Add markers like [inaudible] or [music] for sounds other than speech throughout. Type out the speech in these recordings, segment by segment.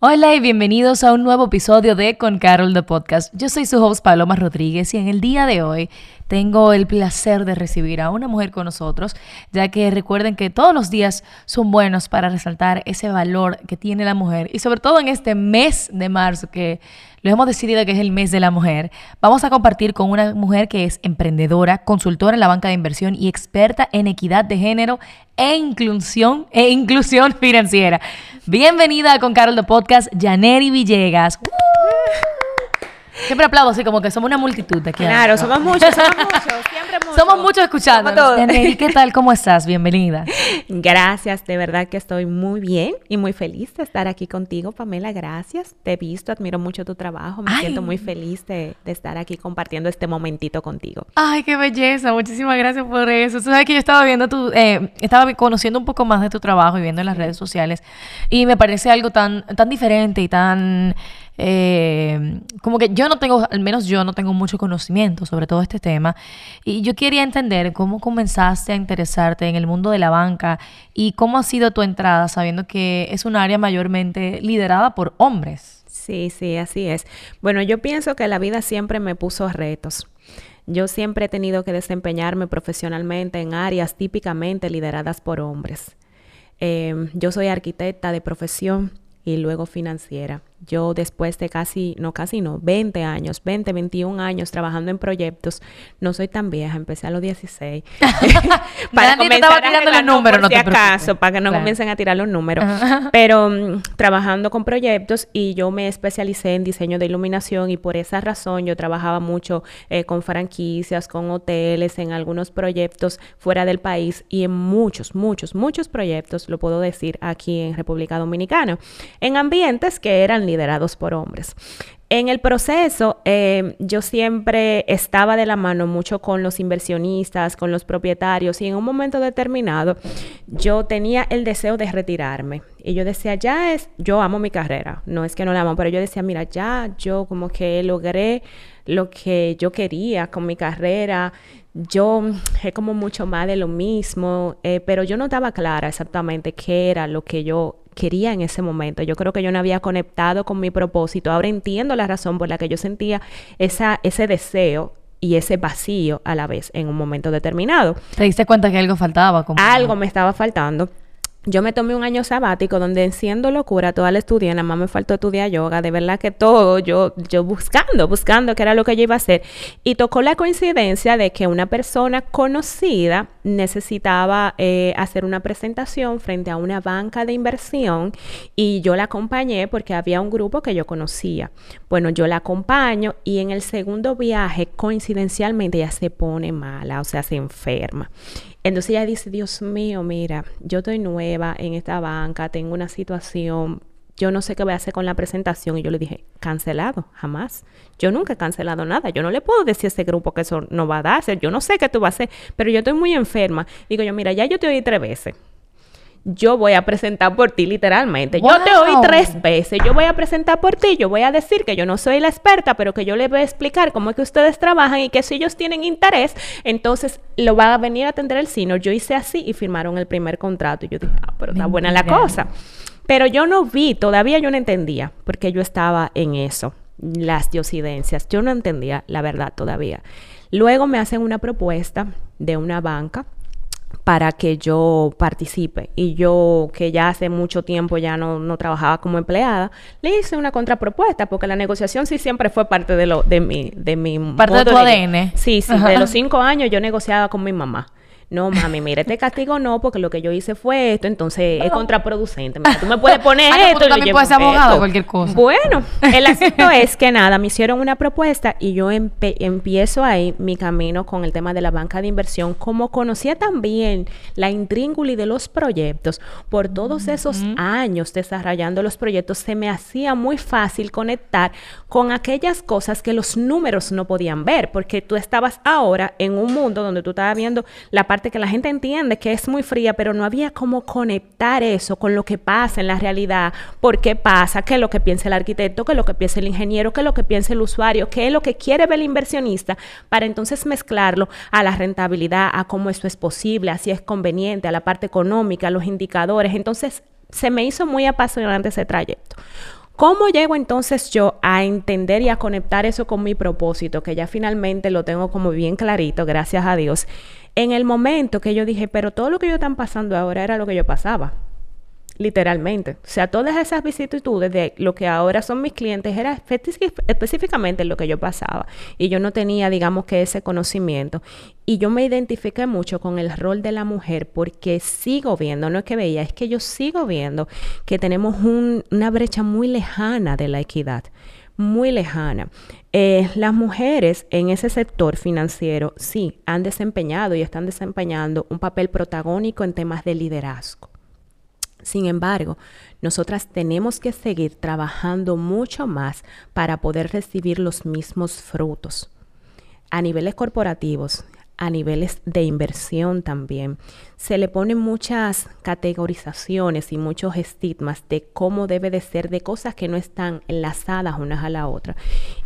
Hola y bienvenidos a un nuevo episodio de Con Carol de Podcast. Yo soy su host Paloma Rodríguez y en el día de hoy tengo el placer de recibir a una mujer con nosotros, ya que recuerden que todos los días son buenos para resaltar ese valor que tiene la mujer y sobre todo en este mes de marzo que lo hemos decidido que es el mes de la mujer, vamos a compartir con una mujer que es emprendedora, consultora en la banca de inversión y experta en equidad de género e inclusión, e inclusión [laughs] financiera. Bienvenida con Carol de Podcast, Janeri Villegas. Siempre aplaudo así como que somos una multitud de aquí. Claro, somos muchos, somos muchos, siempre [laughs] muchos. Somos muchos escuchando. ¿qué tal? ¿Cómo estás? Bienvenida. [laughs] Gracias, de verdad que estoy muy bien y muy feliz de estar aquí contigo, Pamela. Gracias. Te he visto, admiro mucho tu trabajo. Me siento muy feliz de, estar aquí compartiendo este momentito contigo. Ay, qué belleza. Muchísimas gracias por eso. Tú sabes que yo estaba viendo tu, eh, estaba conociendo un poco más de tu trabajo y viendo en las redes sociales y me parece algo tan, tan diferente y tan eh, como que yo no tengo, al menos yo no tengo mucho conocimiento sobre todo este tema. Y yo quería entender cómo comenzaste a interesarte en el mundo de la banca y cómo ha sido tu entrada, sabiendo que es un área mayormente liderada por hombres. Sí, sí, así es. Bueno, yo pienso que la vida siempre me puso retos. Yo siempre he tenido que desempeñarme profesionalmente en áreas típicamente lideradas por hombres. Eh, yo soy arquitecta de profesión y luego financiera. Yo después de casi, no casi no, 20 años, 20, 21 años trabajando en proyectos, no soy tan vieja, empecé a los 16. [laughs] para comenzar a tirando los números, no si acaso, para que no comiencen a tirar los números. Pero mm, trabajando con proyectos y yo me especialicé en diseño de iluminación y por esa razón yo trabajaba mucho eh, con franquicias, con hoteles, en algunos proyectos fuera del país y en muchos, muchos, muchos proyectos, lo puedo decir aquí en República Dominicana, en ambientes que eran liderados por hombres. En el proceso, eh, yo siempre estaba de la mano mucho con los inversionistas, con los propietarios, y en un momento determinado yo tenía el deseo de retirarme. Y yo decía, ya es, yo amo mi carrera, no es que no la amo, pero yo decía, mira, ya yo como que logré lo que yo quería con mi carrera, yo es como mucho más de lo mismo, eh, pero yo no estaba clara exactamente qué era lo que yo quería en ese momento. Yo creo que yo no había conectado con mi propósito. Ahora entiendo la razón por la que yo sentía esa, ese deseo y ese vacío a la vez en un momento determinado. ¿Te diste cuenta que algo faltaba? Algo me estaba faltando yo me tomé un año sabático donde siendo locura toda la estudié, nada más me faltó estudiar yoga, de verdad que todo, yo, yo buscando, buscando qué era lo que yo iba a hacer. Y tocó la coincidencia de que una persona conocida necesitaba eh, hacer una presentación frente a una banca de inversión y yo la acompañé porque había un grupo que yo conocía. Bueno, yo la acompaño y en el segundo viaje, coincidencialmente, ella se pone mala, o sea, se enferma. Entonces ella dice, Dios mío, mira, yo estoy nueva en esta banca, tengo una situación, yo no sé qué voy a hacer con la presentación. Y yo le dije, cancelado, jamás. Yo nunca he cancelado nada. Yo no le puedo decir a ese grupo que eso no va a darse. Yo no sé qué tú vas a hacer, pero yo estoy muy enferma. Digo yo, mira, ya yo te oí tres veces yo voy a presentar por ti literalmente. Yo te oí tres veces, yo voy a presentar por ti, yo voy a decir que yo no soy la experta, pero que yo les voy a explicar cómo es que ustedes trabajan y que si ellos tienen interés, entonces lo va a venir a atender el sino. Yo hice así y firmaron el primer contrato y yo dije, ah, pero está buena la cosa. Pero yo no vi, todavía yo no entendía, porque yo estaba en eso, las diosidencias. Yo no entendía la verdad todavía. Luego me hacen una propuesta de una banca para que yo participe. Y yo, que ya hace mucho tiempo ya no, no, trabajaba como empleada, le hice una contrapropuesta, porque la negociación sí siempre fue parte de, lo, de mi... De mi parte de tu ADN. Sí, sí. De los cinco años yo negociaba con mi mamá no, mami, mire, este castigo no, porque lo que yo hice fue esto, entonces es contraproducente. tú me puedes poner [laughs] ah, esto. Tú también puedes ser abogado cualquier cosa. Bueno, el [laughs] asunto es que nada, me hicieron una propuesta y yo empiezo ahí mi camino con el tema de la banca de inversión. Como conocía también la intríngula de los proyectos, por todos esos años desarrollando los proyectos, se me hacía muy fácil conectar con aquellas cosas que los números no podían ver, porque tú estabas ahora en un mundo donde tú estabas viendo la parte que la gente entiende que es muy fría, pero no había cómo conectar eso con lo que pasa en la realidad, por qué pasa, qué es lo que piensa el arquitecto, qué es lo que piensa el ingeniero, qué es lo que piensa el usuario, qué es lo que quiere ver el inversionista, para entonces mezclarlo a la rentabilidad, a cómo eso es posible, así es conveniente, a la parte económica, a los indicadores. Entonces, se me hizo muy apasionante ese trayecto. ¿Cómo llego entonces yo a entender y a conectar eso con mi propósito, que ya finalmente lo tengo como bien clarito, gracias a Dios? En el momento que yo dije, pero todo lo que yo están pasando ahora era lo que yo pasaba literalmente. O sea, todas esas vicisitudes de lo que ahora son mis clientes era específicamente lo que yo pasaba. Y yo no tenía, digamos que ese conocimiento. Y yo me identifiqué mucho con el rol de la mujer porque sigo viendo, no es que veía, es que yo sigo viendo que tenemos una brecha muy lejana de la equidad muy lejana. Eh, las mujeres en ese sector financiero sí han desempeñado y están desempeñando un papel protagónico en temas de liderazgo. Sin embargo, nosotras tenemos que seguir trabajando mucho más para poder recibir los mismos frutos. A niveles corporativos, a niveles de inversión también. Se le ponen muchas categorizaciones y muchos estigmas de cómo debe de ser de cosas que no están enlazadas unas a la otra.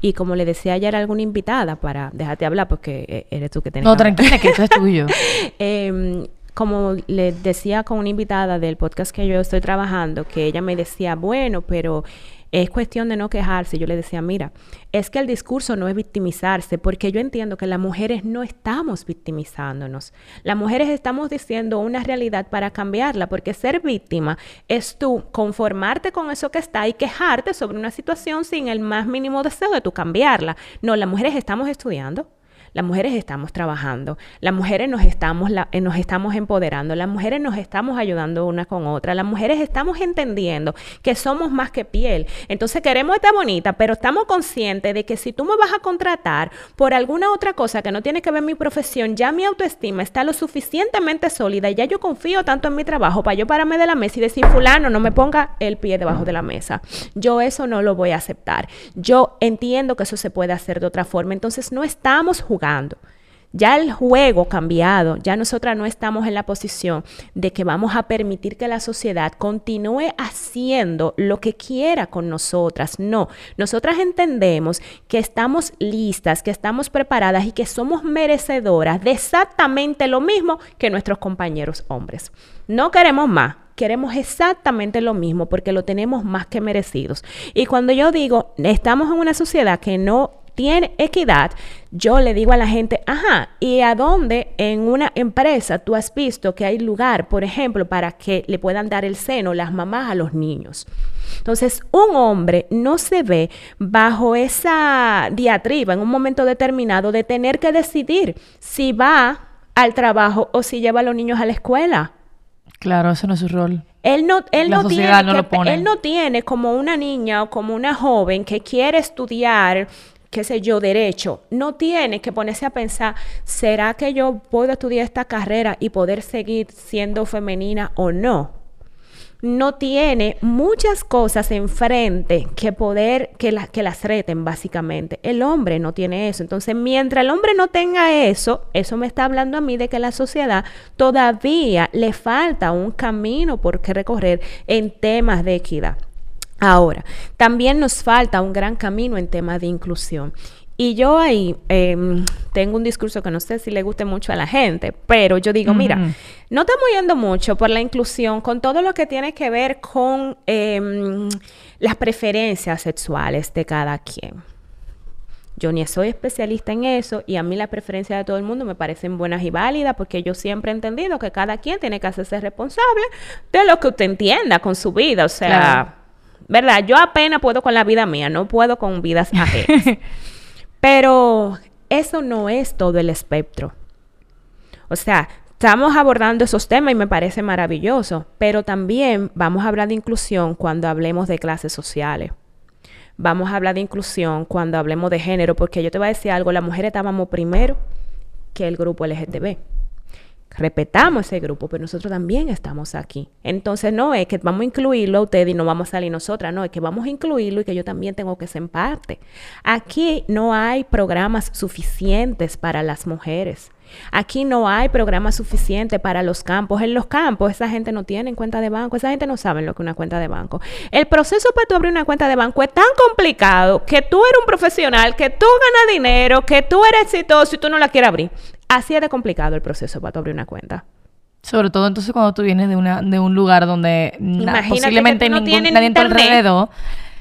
Y como le decía ayer a alguna invitada, para déjate hablar porque eh, eres tú que tienes No, tranquila, que esto es tuyo. [laughs] eh, como le decía con una invitada del podcast que yo estoy trabajando, que ella me decía, bueno, pero es cuestión de no quejarse. Yo le decía, mira, es que el discurso no es victimizarse, porque yo entiendo que las mujeres no estamos victimizándonos. Las mujeres estamos diciendo una realidad para cambiarla, porque ser víctima es tú conformarte con eso que está y quejarte sobre una situación sin el más mínimo deseo de tú cambiarla. No, las mujeres estamos estudiando las mujeres estamos trabajando, las mujeres nos estamos, eh, nos estamos empoderando, las mujeres nos estamos ayudando una con otra, las mujeres estamos entendiendo que somos más que piel. Entonces queremos estar bonita, pero estamos conscientes de que si tú me vas a contratar por alguna otra cosa que no tiene que ver mi profesión, ya mi autoestima está lo suficientemente sólida y ya yo confío tanto en mi trabajo para yo pararme de la mesa y decir, fulano, no me ponga el pie debajo de la mesa. Yo eso no lo voy a aceptar. Yo entiendo que eso se puede hacer de otra forma. Entonces no estamos jugando ya el juego cambiado, ya nosotras no estamos en la posición de que vamos a permitir que la sociedad continúe haciendo lo que quiera con nosotras. No, nosotras entendemos que estamos listas, que estamos preparadas y que somos merecedoras de exactamente lo mismo que nuestros compañeros hombres. No queremos más, queremos exactamente lo mismo porque lo tenemos más que merecidos. Y cuando yo digo, estamos en una sociedad que no tiene equidad, yo le digo a la gente, ajá, ¿y a dónde en una empresa tú has visto que hay lugar, por ejemplo, para que le puedan dar el seno las mamás a los niños? Entonces, un hombre no se ve bajo esa diatriba en un momento determinado de tener que decidir si va al trabajo o si lleva a los niños a la escuela. Claro, eso no es su rol. Él no, él no, tiene él no tiene como una niña o como una joven que quiere estudiar qué sé yo, derecho, no tiene que ponerse a pensar, ¿será que yo puedo estudiar esta carrera y poder seguir siendo femenina o no? No tiene muchas cosas enfrente que poder, que, que las reten básicamente. El hombre no tiene eso. Entonces, mientras el hombre no tenga eso, eso me está hablando a mí de que la sociedad todavía le falta un camino por que recorrer en temas de equidad. Ahora, también nos falta un gran camino en tema de inclusión. Y yo ahí em, tengo un discurso que no sé si le guste mucho a la gente, pero yo digo, mira, no estamos yendo mucho por la inclusión con todo lo que tiene que ver con em, las preferencias sexuales de cada quien. Yo ni soy especialista en eso y a mí las preferencias de todo el mundo me parecen buenas y válidas porque yo siempre he entendido que cada quien tiene que hacerse responsable de lo que usted entienda con su vida. O sea, ¿verdad? Yo apenas puedo con la vida mía, no puedo con vidas [laughs] ajenas. Pero eso no es todo el espectro. O sea, estamos abordando esos temas y me parece maravilloso, pero también vamos a hablar de inclusión cuando hablemos de clases sociales. Vamos a hablar de inclusión cuando hablemos de género, porque yo te voy a decir algo, las mujeres estábamos primero que el grupo LGTB respetamos ese grupo, pero nosotros también estamos aquí. Entonces no es que vamos a incluirlo a usted y no vamos a salir nosotras, no, es que vamos a incluirlo y que yo también tengo que ser parte. Aquí no hay programas suficientes para las mujeres. Aquí no hay programa suficiente para los campos. En los campos esa gente no tiene cuenta de banco, esa gente no sabe lo que es una cuenta de banco. El proceso para tú abrir una cuenta de banco es tan complicado que tú eres un profesional, que tú ganas dinero, que tú eres exitoso y tú no la quieres abrir. Así es de complicado el proceso para tú abrir una cuenta. Sobre todo entonces cuando tú vienes de, una, de un lugar donde posiblemente no ningún, nadie en tu alrededor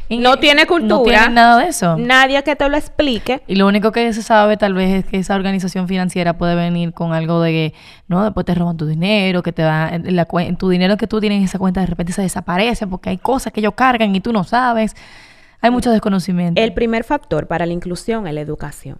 y- No tiene cultura. No tiene nada de eso. Nadie que te lo explique. Y lo único que se sabe tal vez es que esa organización financiera puede venir con algo de que, no, después te roban tu dinero, que te dan, la, cuen- tu dinero que tú tienes en esa cuenta de repente se desaparece porque hay cosas que ellos cargan y tú no sabes. Hay mucho desconocimiento. El primer factor para la inclusión es la educación.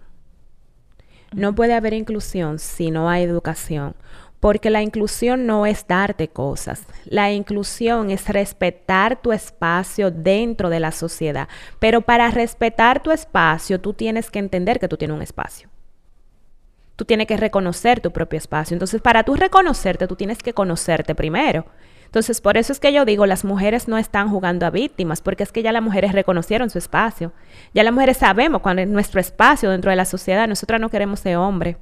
No puede haber inclusión si no hay educación, porque la inclusión no es darte cosas. La inclusión es respetar tu espacio dentro de la sociedad. Pero para respetar tu espacio, tú tienes que entender que tú tienes un espacio. Tú tienes que reconocer tu propio espacio. Entonces, para tú reconocerte, tú tienes que conocerte primero. Entonces, por eso es que yo digo, las mujeres no están jugando a víctimas, porque es que ya las mujeres reconocieron su espacio. Ya las mujeres sabemos cuál es nuestro espacio dentro de la sociedad. Nosotras no queremos ser hombre.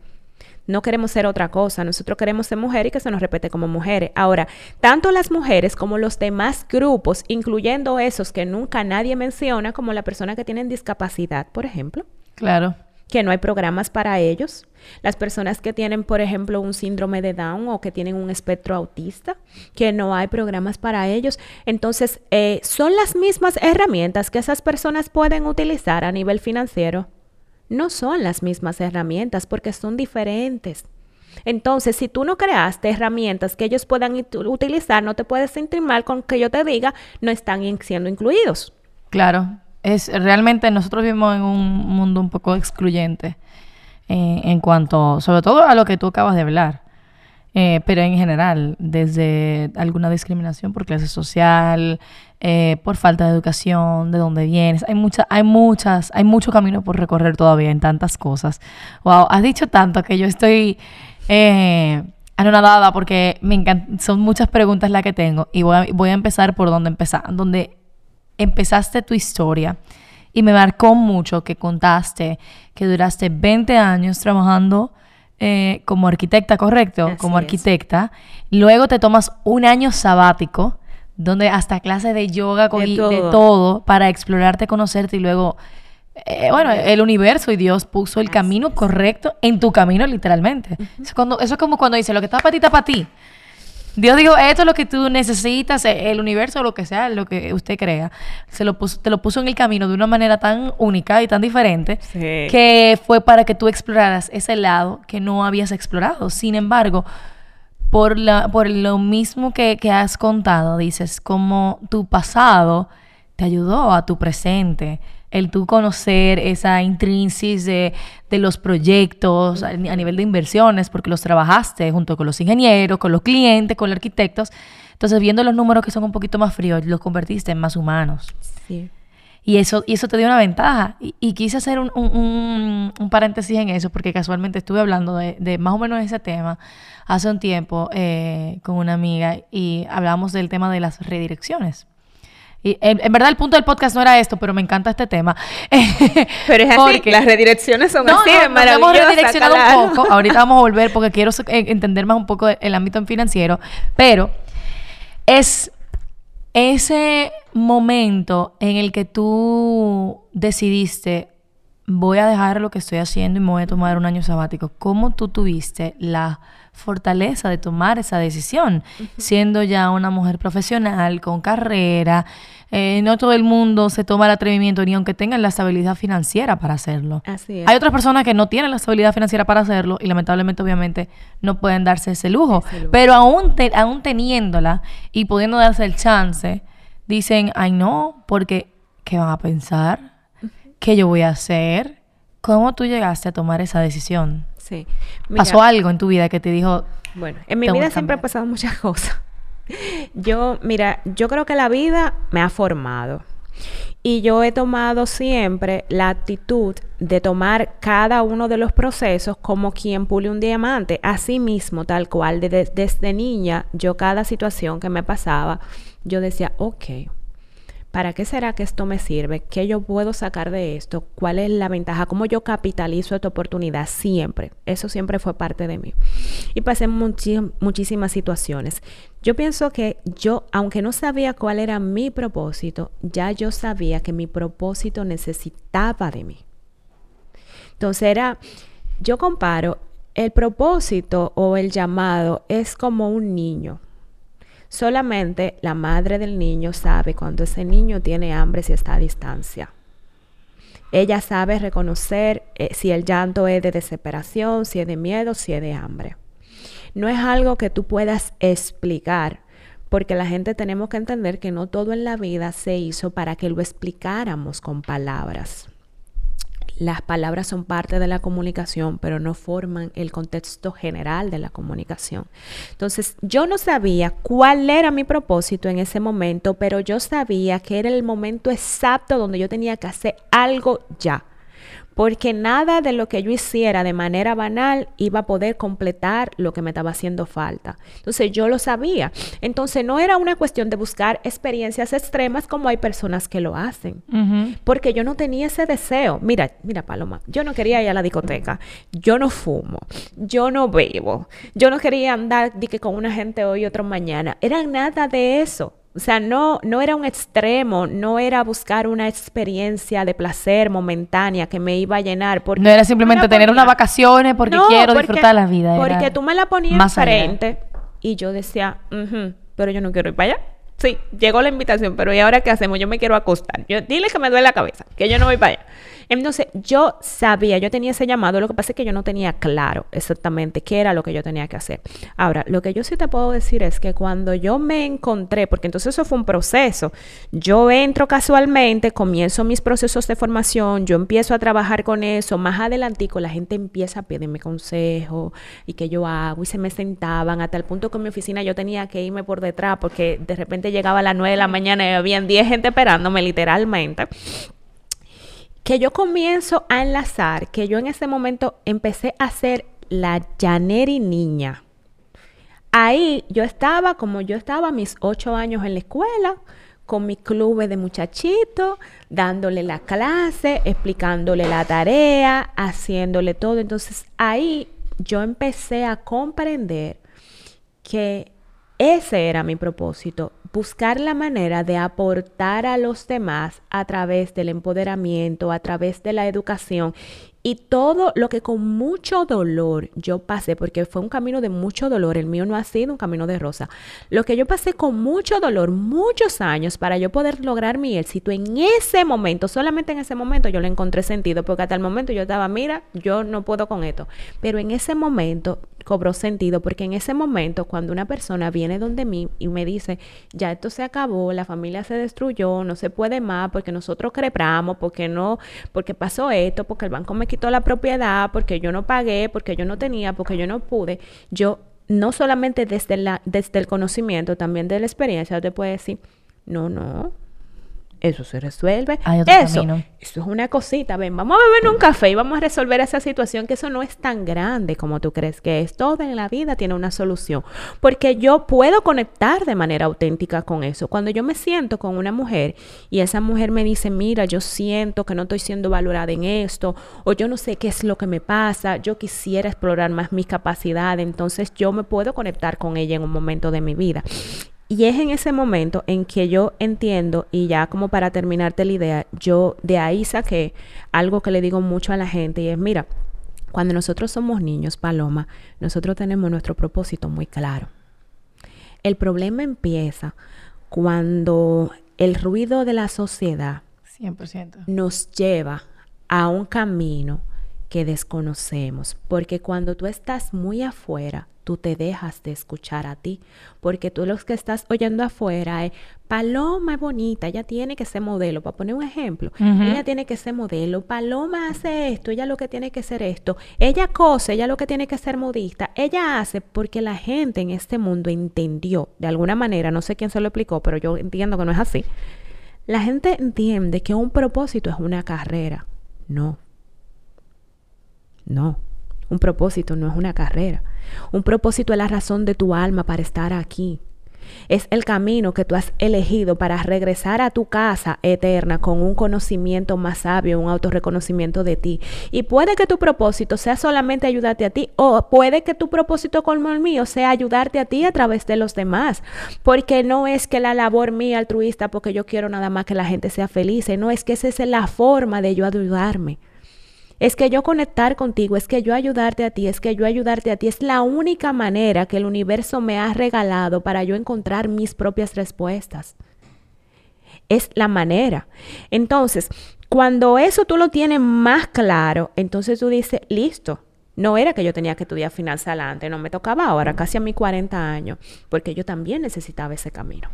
No queremos ser otra cosa. Nosotros queremos ser mujer y que se nos respete como mujeres. Ahora, tanto las mujeres como los demás grupos, incluyendo esos que nunca nadie menciona, como la persona que tienen discapacidad, por ejemplo, Claro. Que no hay programas para ellos. Las personas que tienen, por ejemplo, un síndrome de Down o que tienen un espectro autista, que no hay programas para ellos. Entonces, eh, son las mismas herramientas que esas personas pueden utilizar a nivel financiero. No son las mismas herramientas porque son diferentes. Entonces, si tú no creaste herramientas que ellos puedan utilizar, no te puedes sentir mal con que yo te diga, no están siendo incluidos. Claro, es realmente nosotros vivimos en un mundo un poco excluyente en cuanto, sobre todo a lo que tú acabas de hablar, Eh, pero en general, desde alguna discriminación por clase social, eh, por falta de educación, de dónde vienes, hay muchas, hay muchas, hay mucho camino por recorrer todavía en tantas cosas. Wow, has dicho tanto que yo estoy eh, anonadada porque me encan- son muchas preguntas las que tengo y voy a, voy a empezar por donde empezar, empezaste tu historia y me marcó mucho que contaste que duraste 20 años trabajando eh, como arquitecta, ¿correcto? Así como es. arquitecta. Luego te tomas un año sabático donde hasta clases de yoga De cogí de todo. todo para explorarte, conocerte y luego, eh, bueno, el universo y Dios puso el camino correcto en tu camino literalmente. eso, es cuando, eso es como cuando dice, lo que está para ti, está para ti. Dios dijo, esto es lo que tú necesitas, eh, el universo, lo que sea, lo que usted crea, se lo puso, te lo puso en el camino de una manera tan única y tan diferente Sí. que fue para que tú exploraras ese lado que no habías explorado. Sin embargo, por, la, por lo mismo que, que has contado, dices, como tu pasado te ayudó a tu presente, el tú conocer esa intrínsesis de, de los proyectos a, a nivel de inversiones, porque los trabajaste junto con los ingenieros, con los clientes, con los arquitectos. Entonces, viendo los números que son un poquito más fríos, los convertiste en más humanos. Sí. Y eso, y eso te dio una ventaja. Y, y quise hacer un, un- un- un paréntesis en eso, porque casualmente estuve hablando de, de más o menos ese tema hace un tiempo eh, con una amiga y hablábamos del tema de las redirecciones. Y en, en verdad el punto del podcast no era esto, pero me encanta este tema. [laughs] Pero es así, Porque- las redirecciones son no, así, no, es maravilloso. hemos redireccionado un poco. Ahorita vamos a volver [laughs] porque quiero eh, entender más un poco el ámbito financiero. Pero es ese momento en el que tú decidiste, voy a dejar lo que estoy haciendo y me voy a tomar un año sabático. ¿Cómo tú tuviste la fortaleza de tomar esa decisión? Siendo ya una mujer profesional, con carrera, eh, no todo el mundo se toma el atrevimiento ni aunque tengan la estabilidad financiera para hacerlo. Así es. Hay otras personas que no tienen la estabilidad financiera para hacerlo y lamentablemente obviamente no pueden darse ese lujo. Ese lujo. Pero aún, te- aún teniéndola y pudiendo darse el chance, dicen, ay no, porque ¿qué van a pensar? ¿Qué yo voy a hacer? ¿Cómo tú llegaste a tomar esa decisión? Sí. Mira, ¿Pasó algo en tu vida que te dijo, Bueno, en mi vida siempre han pasado muchas cosas. [laughs] Yo, mira, yo creo que la vida me ha formado. Y yo he tomado siempre la actitud de tomar cada uno de los procesos como quien pule un diamante. Así mismo, tal cual. de- desde niña, yo cada situación que me pasaba, yo decía, ok, ¿para qué será que esto me sirve? ¿Qué yo puedo sacar de esto? ¿Cuál es la ventaja? ¿Cómo yo capitalizo esta oportunidad? Siempre. Eso siempre fue parte de mí. Y pasé muchísimas situaciones. Yo pienso que yo, aunque no sabía cuál era mi propósito, ya yo sabía que mi propósito necesitaba de mí. Entonces era, yo comparo, el propósito o el llamado es como un niño Solamente la madre del niño sabe cuando ese niño tiene hambre si está a distancia. Ella sabe reconocer eh, si el llanto es de desesperación, si es de miedo, si es de hambre. No es algo que tú puedas explicar, porque la gente tenemos que entender que no todo en la vida se hizo para que lo explicáramos con palabras. Las palabras son parte de la comunicación, pero no forman el contexto general de la comunicación. Entonces, yo no sabía cuál era mi propósito en ese momento, pero yo sabía que era el momento exacto donde yo tenía que hacer algo ya porque nada de lo que yo hiciera de manera banal iba a poder completar lo que me estaba haciendo falta. Entonces yo lo sabía. Entonces no era una cuestión de buscar experiencias extremas como hay personas que lo hacen, porque yo no tenía ese deseo. Mira, mira Paloma, yo no quería ir a la discoteca, yo no fumo, yo no bebo, yo no quería andar con una gente hoy y otro mañana. Era nada de eso. O sea, no, no era un extremo, no era buscar una experiencia de placer momentánea que me iba a llenar. Porque no era simplemente tener unas vacaciones porque quiero disfrutar la vida. Porque tú me la ponías frente y yo decía, pero yo no quiero ir para allá. Sí, llegó la invitación, pero ¿y ahora qué hacemos? Yo me quiero acostar. Yo, dile que me duele la cabeza, que yo no voy para allá. Entonces, yo sabía, yo tenía ese llamado, lo que pasa es que yo no tenía claro exactamente qué era lo que yo tenía que hacer. Ahora, lo que yo sí te puedo decir es que cuando yo me encontré, porque entonces eso fue un proceso, yo entro casualmente, comienzo mis procesos de formación, yo empiezo a trabajar con eso, más adelantico la gente empieza a pedirme consejo y que yo hago y se me sentaban hasta el punto que en mi oficina yo tenía que irme por detrás porque de repente llegaba a las 9 de la mañana y habían 10 gente esperándome literalmente que yo comienzo a enlazar, que yo en ese momento empecé a ser la Janeri niña. Ahí yo estaba como yo estaba mis ocho años en la escuela, con mi club de muchachitos, dándole la clase, explicándole la tarea, haciéndole todo. Entonces ahí yo empecé a comprender que ese era mi propósito, buscar la manera de aportar a los demás a través del empoderamiento, a través de la educación. Y todo lo que con mucho dolor yo pasé, porque fue un camino de mucho dolor, el mío no ha sido un camino de rosa, lo que yo pasé con mucho dolor, muchos años para yo poder lograr mi éxito, en ese momento, solamente en ese momento yo le encontré sentido, porque hasta el momento yo estaba, mira, yo no puedo con esto, pero en ese momento cobró sentido, porque en ese momento cuando una persona viene donde mí y me dice, ya esto se acabó, la familia se destruyó, no se puede más, porque nosotros crepramos, porque no, porque pasó esto, porque el banco me quitó la propiedad, porque yo no pagué, porque yo no tenía, porque yo no pude, yo no solamente desde, la, desde el conocimiento, también de la experiencia, te puedo decir, no, no, eso se resuelve. eso, eso es una cosita. Ven, vamos a beber un café y vamos a resolver esa situación que eso no es tan grande como tú crees que es. Todo en la vida tiene una solución. Porque yo puedo conectar de manera auténtica con eso. Cuando yo me siento con una mujer y esa mujer me dice, mira, yo siento que no estoy siendo valorada en esto, o yo no sé qué es lo que me pasa, yo quisiera explorar más mis capacidades, entonces yo me puedo conectar con ella en un momento de mi vida. Y es en ese momento en que yo entiendo, y ya como para terminarte la idea, yo de ahí saqué algo que le digo mucho a la gente y es, mira, cuando nosotros somos niños, Paloma, nosotros tenemos nuestro propósito muy claro. El problema empieza cuando el ruido de la sociedad 100%. nos lleva a un camino que desconocemos, porque cuando tú estás muy afuera, tú te dejas de escuchar a ti, porque tú los que estás oyendo afuera es, Paloma es bonita, ella tiene que ser modelo, para poner un ejemplo, ella tiene que ser modelo, Paloma hace esto, ella lo que tiene que ser esto, ella cose, ella lo que tiene que ser modista, ella hace porque la gente en este mundo entendió, de alguna manera, no sé quién se lo explicó, pero yo entiendo que no es así, la gente entiende que un propósito es una carrera, no, no. Un propósito no es una carrera. Un propósito es la razón de tu alma para estar aquí. Es el camino que tú has elegido para regresar a tu casa eterna con un conocimiento más sabio, un autorreconocimiento de ti. Y puede que tu propósito sea solamente ayudarte a ti o puede que tu propósito como el mío sea ayudarte a ti a través de los demás. Porque no es que la labor mía altruista, porque yo quiero nada más que la gente sea feliz, no es que esa es la forma de yo ayudarme. Es que yo conectar contigo, es que yo ayudarte a ti, es que yo ayudarte a ti. Es la única manera que el universo me ha regalado para yo encontrar mis propias respuestas. Es la manera. Entonces, cuando eso tú lo tienes más claro, entonces tú dices, listo, no era que yo tenía que estudiar finanzas adelante, no me tocaba ahora, casi a mis 40 años, porque yo también necesitaba ese camino.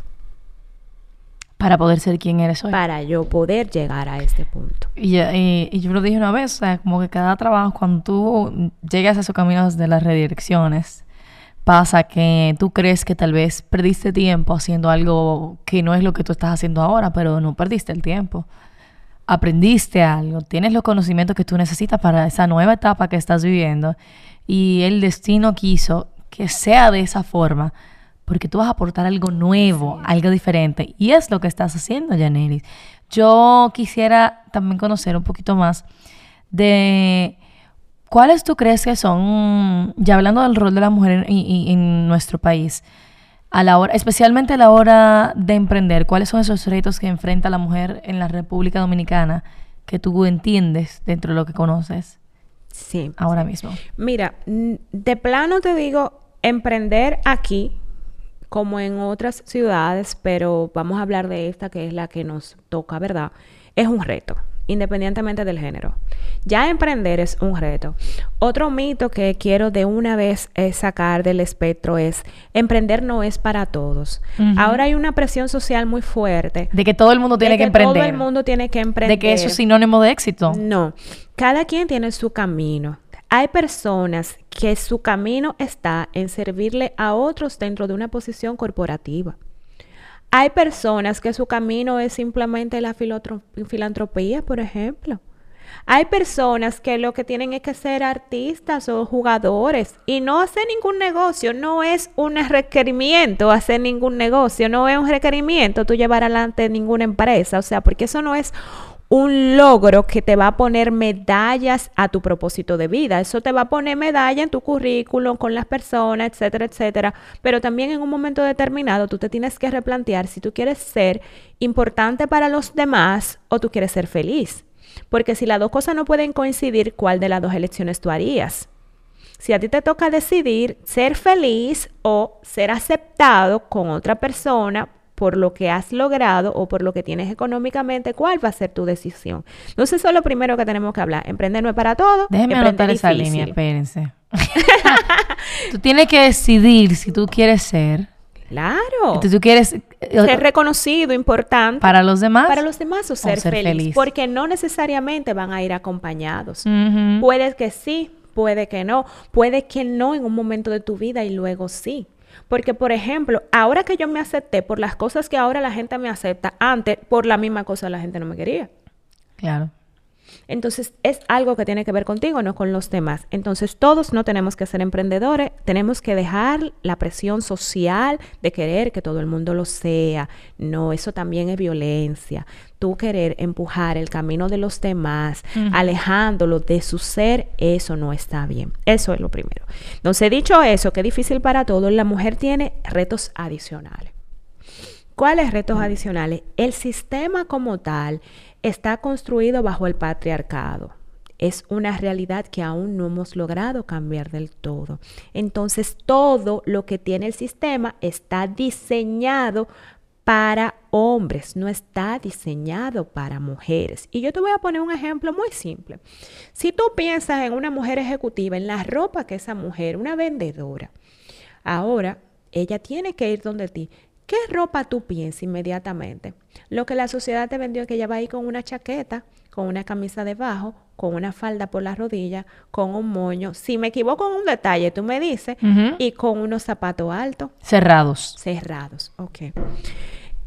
Para poder ser quien eres hoy. Para yo poder llegar a este punto. Y, y, yo lo dije una vez, o sea, como que cada trabajo, cuando tú llegas a esos caminos de las redirecciones, pasa que tú crees que tal vez perdiste tiempo haciendo algo que no es lo que tú estás haciendo ahora, pero no perdiste el tiempo. Aprendiste algo, tienes los conocimientos que tú necesitas para esa nueva etapa que estás viviendo y el destino quiso que sea de esa forma porque tú vas a aportar algo nuevo, algo diferente. Y es lo que estás haciendo, Janelis. Yo quisiera también conocer un poquito más de cuáles tú crees que son, ya hablando del rol de la mujer en, nuestro país, a la hora, especialmente a la hora de emprender, ¿cuáles son esos retos que enfrenta la mujer en la República Dominicana que tú entiendes dentro de lo que conoces? Sí. Ahora mismo. Mira, de plano te digo, emprender aquí como en otras ciudades, pero vamos a hablar de esta que es la que nos toca, ¿verdad? Es un reto, independientemente del género. Ya emprender es un reto. Otro mito que quiero de una vez eh, sacar del espectro es emprender no es para todos. Ahora hay una presión social muy fuerte. De que todo el mundo tiene que, que, emprender. Todo el mundo tiene que emprender. De que eso es sinónimo de éxito. No. Cada quien tiene su camino. Hay personas que su camino está en servirle a otros dentro de una posición corporativa. Hay personas que su camino es simplemente la filantropía, por ejemplo. Hay personas que lo que tienen es que ser artistas o jugadores y no hacer ningún negocio. No es un requerimiento hacer ningún negocio, no es un requerimiento tú llevar adelante ninguna empresa. O sea, porque eso no es un logro que te va a poner medallas a tu propósito de vida. Eso te va a poner medalla en tu currículum con las personas, etcétera, etcétera. Pero también en un momento determinado tú te tienes que replantear si tú quieres ser importante para los demás o tú quieres ser feliz. Porque si las dos cosas no pueden coincidir, ¿cuál de las dos elecciones tú harías? Si a ti te toca decidir ser feliz o ser aceptado con otra persona por lo que has logrado o por lo que tienes económicamente, ¿cuál va a ser tu decisión? Entonces, eso es lo primero que tenemos que hablar. Emprender no es para todo. Déjeme anotar esa línea, espérense. [laughs] tú tienes que decidir si tú quieres ser. Claro. Entonces tú quieres eh, ser reconocido, importante. Para los demás. Para los demás o ser, feliz, Porque no necesariamente van a ir acompañados. Puede que sí, puede que no. Puede que no en un momento de tu vida y luego sí. Porque, por ejemplo, ahora que yo me acepté por las cosas que ahora la gente me acepta, antes por la misma cosa la gente no me quería. Claro. Entonces es algo que tiene que ver contigo, no con los demás. Entonces todos no tenemos que ser emprendedores, tenemos que dejar la presión social de querer que todo el mundo lo sea. No, eso también es violencia. Tú querer empujar el camino de los demás, alejándolo de su ser, eso no está bien. Eso es lo primero. Entonces, dicho eso, que es difícil para todos, la mujer tiene retos adicionales. ¿Cuáles retos adicionales? El sistema como tal está construido bajo el patriarcado. Es una realidad que aún no hemos logrado cambiar del todo. Entonces, todo lo que tiene el sistema está diseñado para hombres, no está diseñado para mujeres. Y yo te voy a poner un ejemplo muy simple. Si tú piensas en una mujer ejecutiva, en la ropa que esa mujer, una vendedora, ahora ella tiene que ir donde ti. ¿Qué ropa tú piensas inmediatamente? Lo que la sociedad te vendió es que ella va ahí con una chaqueta, con una camisa debajo, con una falda por la rodilla, con un moño. Si me equivoco en un detalle, tú me dices, y con unos zapatos altos. Cerrados. Cerrados, ok.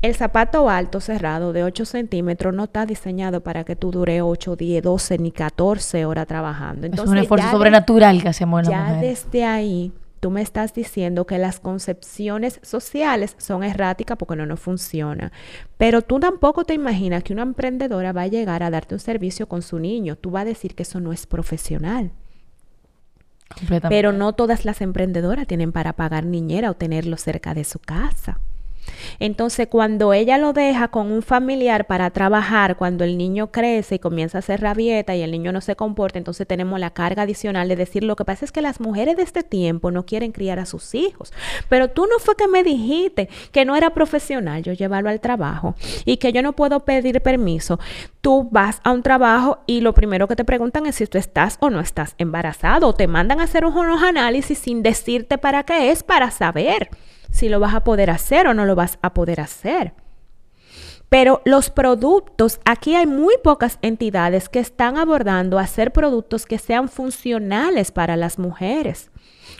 El zapato alto cerrado de 8 centímetros no está diseñado para que tú dure 8, 10, 12 ni 14 horas trabajando. Entonces, es un esfuerzo sobrenatural que hacemos en Ya desde ahí tú me estás diciendo que las concepciones sociales son erráticas porque no nos funciona. Pero tú tampoco te imaginas que una emprendedora va a llegar a darte un servicio con su niño. Tú vas a decir que eso no es profesional. Pero no todas las emprendedoras tienen para pagar niñera o tenerlo cerca de su casa. Entonces, cuando ella lo deja con un familiar para trabajar, cuando el niño crece y comienza a hacer rabieta y el niño no se comporta, entonces tenemos la carga adicional de decir, lo que pasa es que las mujeres de este tiempo no quieren criar a sus hijos. Pero tú no fue que me dijiste que no era profesional yo llevarlo al trabajo y que yo no puedo pedir permiso. Tú vas a un trabajo y lo primero que te preguntan es si tú estás o no estás embarazado. O te mandan a hacer unos análisis sin decirte para qué es, para saber si lo vas a poder hacer o no lo vas a poder hacer. Pero los productos, aquí hay muy pocas entidades que están abordando hacer productos que sean funcionales para las mujeres,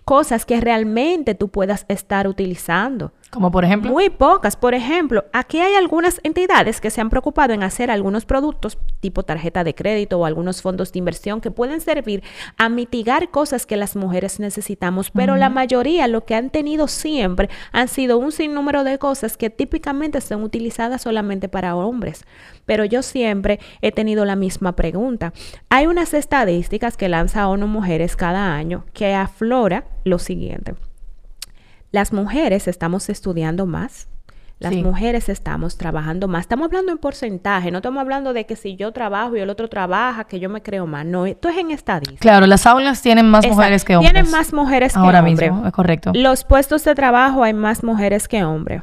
cosas que realmente tú puedas estar utilizando. Como por ejemplo. Muy pocas. Por ejemplo, aquí hay algunas entidades que se han preocupado en hacer algunos productos tipo tarjeta de crédito o algunos fondos de inversión que pueden servir a mitigar cosas que las mujeres necesitamos, pero la mayoría lo que han tenido siempre han sido un sinnúmero de cosas que típicamente son utilizadas solamente para hombres. Pero yo siempre he tenido la misma pregunta. Hay unas estadísticas que lanza ONU Mujeres cada año que aflora lo siguiente. Las mujeres estamos estudiando más. Las mujeres estamos trabajando más. Estamos hablando en porcentaje, no estamos hablando de que si yo trabajo y el otro trabaja, que yo me creo más. No, esto es en estadística. Claro, las aulas tienen más mujeres que hombres. Tienen más mujeres que hombres. Ahora mismo, es correcto. Los puestos de trabajo hay más mujeres que hombres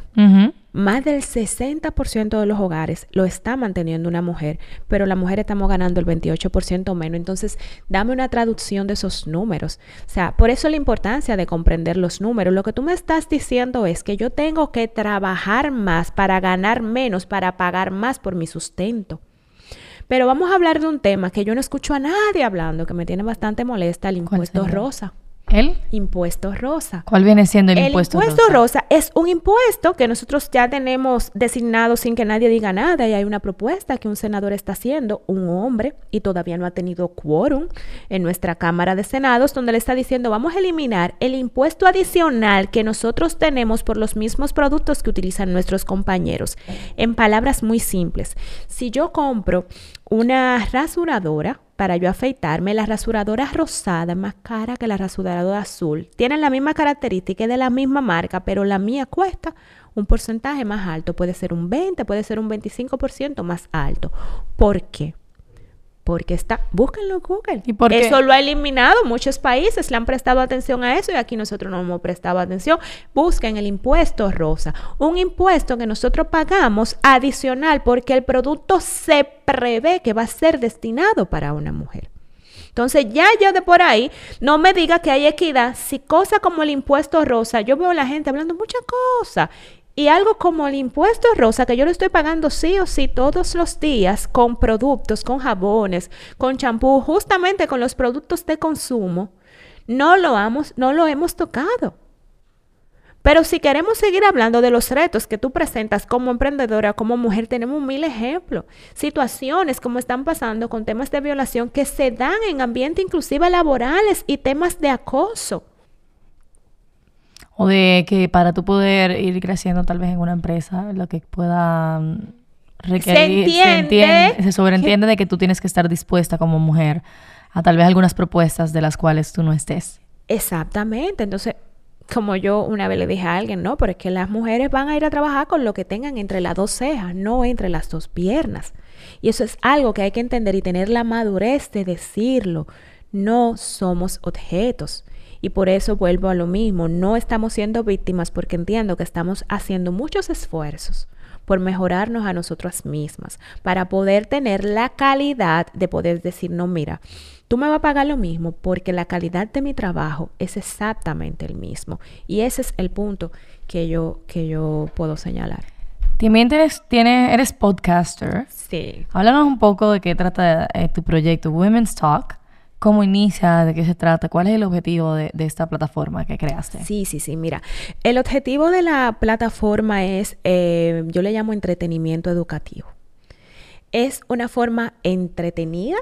más del 60% de los hogares lo está manteniendo una mujer, pero la mujer estamos ganando el 28% menos. Entonces, dame una traducción de esos números. O sea, por eso la importancia de comprender los números. Lo que tú me estás diciendo es que yo tengo que trabajar más para ganar menos, para pagar más por mi sustento. Pero vamos a hablar de un tema que yo no escucho a nadie hablando, que me tiene bastante molesta, el impuesto rosa. ¿El? Impuesto rosa. ¿Cuál viene siendo el, impuesto rosa? El impuesto rosa es un impuesto que nosotros ya tenemos designado sin que nadie diga nada y hay una propuesta que un senador está haciendo, un hombre, y todavía no ha tenido quórum en nuestra Cámara de Senados, donde le está diciendo vamos a eliminar el impuesto adicional que nosotros tenemos por los mismos productos que utilizan nuestros compañeros. En palabras muy simples, si yo compro una rasuradora, para yo afeitarme. La rasuradora rosada más cara que la rasuradora azul. Tienen la misma característica y de la misma marca, pero la mía cuesta un porcentaje más alto. Puede ser un 20, puede ser un 25% más alto. ¿Por qué? Porque está, búsquenlo en Google. ¿Y por eso lo ha eliminado. Muchos países le han prestado atención a eso y aquí nosotros no hemos prestado atención. Busquen el impuesto rosa. Un impuesto que nosotros pagamos adicional porque el producto se prevé que va a ser destinado para una mujer. Entonces, ya yo de por ahí, no me diga que hay equidad. Si cosa como el impuesto rosa, yo veo a la gente hablando muchas cosas y algo como el impuesto rosa, que yo lo estoy pagando sí o sí todos los días con productos, con jabones, con champú, justamente con los productos de consumo, no lo, hemos, no lo hemos tocado. Pero si queremos seguir hablando de los retos que tú presentas como emprendedora, como mujer, tenemos mil ejemplos. Situaciones como están pasando con temas de violación que se dan en ambientes inclusive laborales y temas de acoso. O de que para tú poder ir creciendo tal vez en una empresa, lo que pueda mm, requerir, se, entiende, se, sobreentiende de que tú tienes que estar dispuesta como mujer a tal vez algunas propuestas de las cuales tú no estés. Exactamente. Entonces, como yo una vez le dije a alguien, no, pero es que las mujeres van a ir a trabajar con lo que tengan entre las dos cejas, no entre las dos piernas. Y eso es algo que hay que entender y tener la madurez de decirlo. No somos objetos. Y por eso vuelvo a lo mismo, no estamos siendo víctimas porque entiendo que estamos haciendo muchos esfuerzos por mejorarnos a nosotras mismas, para poder tener la calidad de poder decir, no, mira, tú me vas a pagar lo mismo porque la calidad de mi trabajo es exactamente el mismo. Y ese es el punto que yo, que yo puedo señalar. También eres, eres podcaster. Sí. Háblanos un poco de qué trata eh, tu proyecto Women's Talk. ¿Cómo inicia? ¿De qué se trata? ¿Cuál es el objetivo de, esta plataforma que creaste? Sí, sí, sí. Mira, el objetivo de la plataforma es, eh, yo le llamo entretenimiento educativo. Es una forma entretenida,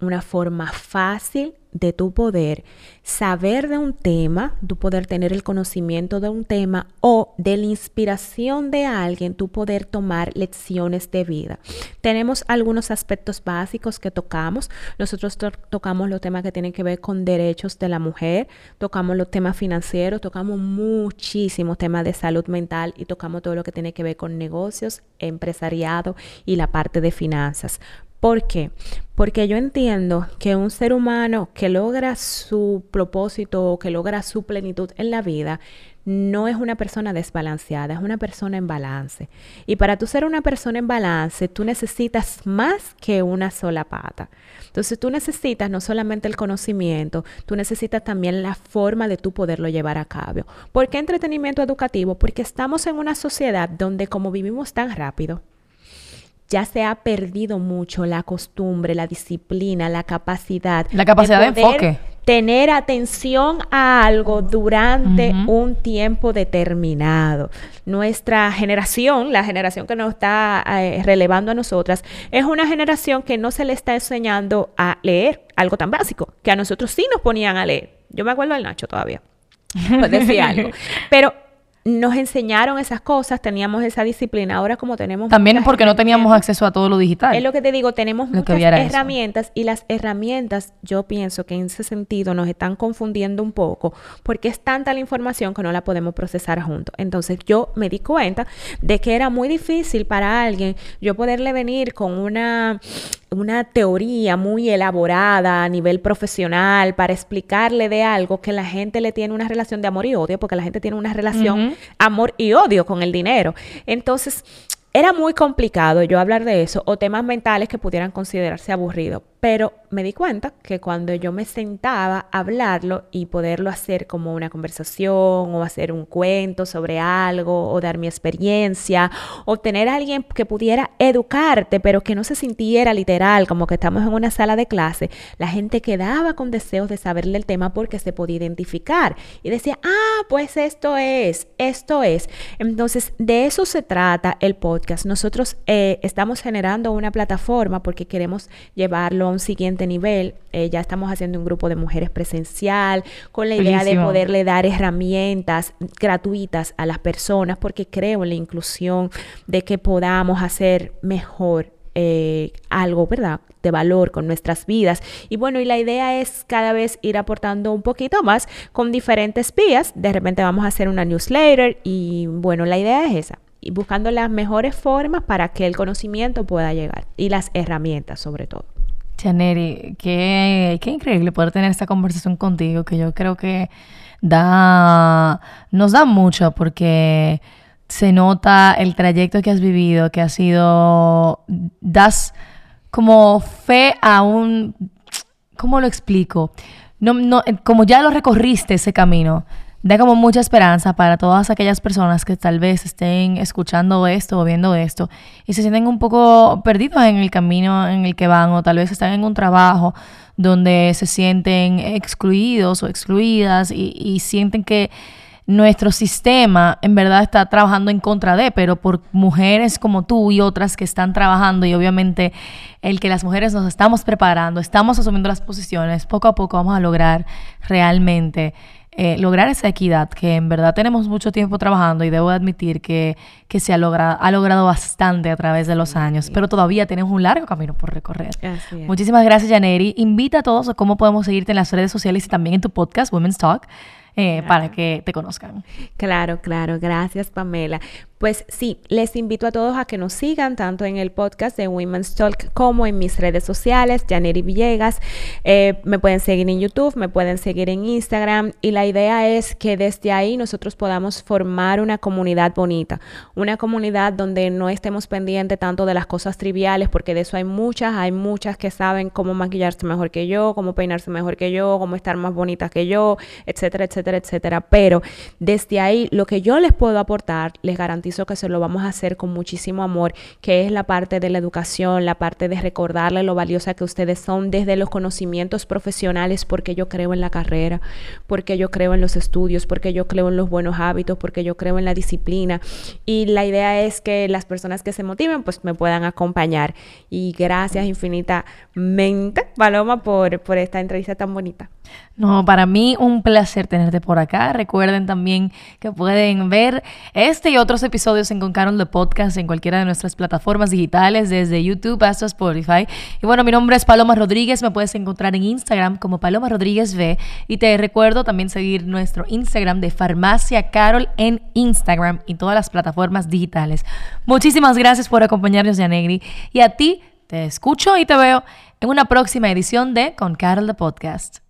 una forma fácil de tu poder saber de un tema, tu poder tener el conocimiento de un tema o de la inspiración de alguien, tu poder tomar lecciones de vida. Tenemos algunos aspectos básicos que tocamos. Nosotros tocamos los temas que tienen que ver con derechos de la mujer, tocamos los temas financieros, tocamos muchísimos temas de salud mental y tocamos todo lo que tiene que ver con negocios, empresariado y la parte de finanzas. ¿Por qué? Porque yo entiendo que un ser humano que logra su propósito o que logra su plenitud en la vida no es una persona desbalanceada, es una persona en balance. Y para tú ser una persona en balance, tú necesitas más que una sola pata. Entonces tú necesitas no solamente el conocimiento, tú necesitas también la forma de tú poderlo llevar a cabo. ¿Por qué entretenimiento educativo? Porque estamos en una sociedad donde como vivimos tan rápido, ya se ha perdido mucho la costumbre, la disciplina, la capacidad. La capacidad de, enfoque. Tener atención a algo durante un tiempo determinado. Nuestra generación, la generación que nos está eh, relevando a nosotras, es una generación que no se le está enseñando a leer algo tan básico, que a nosotros sí nos ponían a leer. Yo me acuerdo del Nacho todavía. [laughs] Pues decía algo. Pero nos enseñaron esas cosas, teníamos esa disciplina. Ahora como tenemos... También porque no teníamos acceso a todo lo digital. Es lo que te digo, tenemos muchas herramientas y las herramientas yo pienso que en ese sentido nos están confundiendo un poco porque es tanta la información que no la podemos procesar juntos. Entonces yo me di cuenta de que era muy difícil para alguien yo poderle venir con una una teoría muy elaborada a nivel profesional para explicarle de algo que la gente le tiene una relación de amor y odio, porque la gente tiene una relación amor y odio con el dinero. Entonces, era muy complicado yo hablar de eso o temas mentales que pudieran considerarse aburridos, pero me di cuenta que cuando yo me sentaba a hablarlo y poderlo hacer como una conversación o hacer un cuento sobre algo o dar mi experiencia o tener a alguien que pudiera educarte pero que no se sintiera literal como que estamos en una sala de clase, la gente quedaba con deseos de saberle el tema porque se podía identificar y decía, ah, pues esto es, esto es. Entonces, de eso se trata el podcast. Nosotros eh, estamos generando una plataforma porque queremos llevarlo un siguiente nivel. Eh, ya estamos haciendo un grupo de mujeres presencial con la idea de poderle dar herramientas gratuitas a las personas porque creo en la inclusión de que podamos hacer mejor eh, algo, ¿verdad? De valor con nuestras vidas. Y bueno, y la idea es cada vez ir aportando un poquito más con diferentes vías. De repente vamos a hacer una newsletter y bueno, la idea es esa. Y buscando las mejores formas para que el conocimiento pueda llegar y las herramientas sobre todo. Chaneri, qué, qué increíble poder tener esta conversación contigo, que yo creo que da, nos da mucho porque se nota el trayecto que has vivido, que ha sido, das como fe a un, ¿cómo lo explico? No, no, como ya lo recorriste ese camino, da como mucha esperanza para todas aquellas personas que tal vez estén escuchando esto o viendo esto y se sienten un poco perdidos en el camino en el que van o tal vez están en un trabajo donde se sienten excluidos o excluidas y, sienten que nuestro sistema en verdad está trabajando en contra de, pero por mujeres como tú y otras que están trabajando y obviamente el que las mujeres nos estamos preparando, estamos asumiendo las posiciones, poco a poco vamos a lograr realmente eh, lograr esa equidad, que en verdad tenemos mucho tiempo trabajando y debo admitir que, que se ha, logrado, ha logrado bastante a través de los años, pero todavía tenemos un largo camino por recorrer. Muchísimas gracias, Janeri. Invita a todos a cómo podemos seguirte en las redes sociales y también en tu podcast, Women's Talk. Eh, para que te conozcan. Claro, claro. Gracias, Pamela. Pues sí, les invito a todos a que nos sigan tanto en el podcast de Women's Talk como en mis redes sociales, Janeri Villegas. Eh, me pueden seguir en YouTube, me pueden seguir en Instagram y la idea es que desde ahí nosotros podamos formar una comunidad bonita, una comunidad donde no estemos pendientes tanto de las cosas triviales, porque de eso hay muchas, hay muchas que saben cómo maquillarse mejor que yo, cómo peinarse mejor que yo, cómo estar más bonitas que yo, etcétera, etcétera etcétera, etcétera. Pero desde ahí, lo que yo les puedo aportar, les garantizo que se lo vamos a hacer con muchísimo amor, que es la parte de la educación, la parte de recordarle lo valiosa que ustedes son desde los conocimientos profesionales, porque yo creo en la carrera, porque yo creo en los estudios, porque yo creo en los buenos hábitos, porque yo creo en la disciplina. Y la idea es que las personas que se motiven, pues me puedan acompañar. Y gracias infinitamente, Paloma, por, por esta entrevista tan bonita. No, para mí un placer por acá. Recuerden también que pueden ver este y otros episodios en Con Carol de Podcast en cualquiera de nuestras plataformas digitales, desde YouTube hasta Spotify. Y bueno, mi nombre es Paloma Rodríguez, me puedes encontrar en Instagram como Paloma Rodríguez V. Y te recuerdo también seguir nuestro Instagram de Farmacia Carol en Instagram y todas las plataformas digitales. Muchísimas gracias por acompañarnos, Yanegri. Y a ti, te escucho y te veo en una próxima edición de Con Carol de Podcast.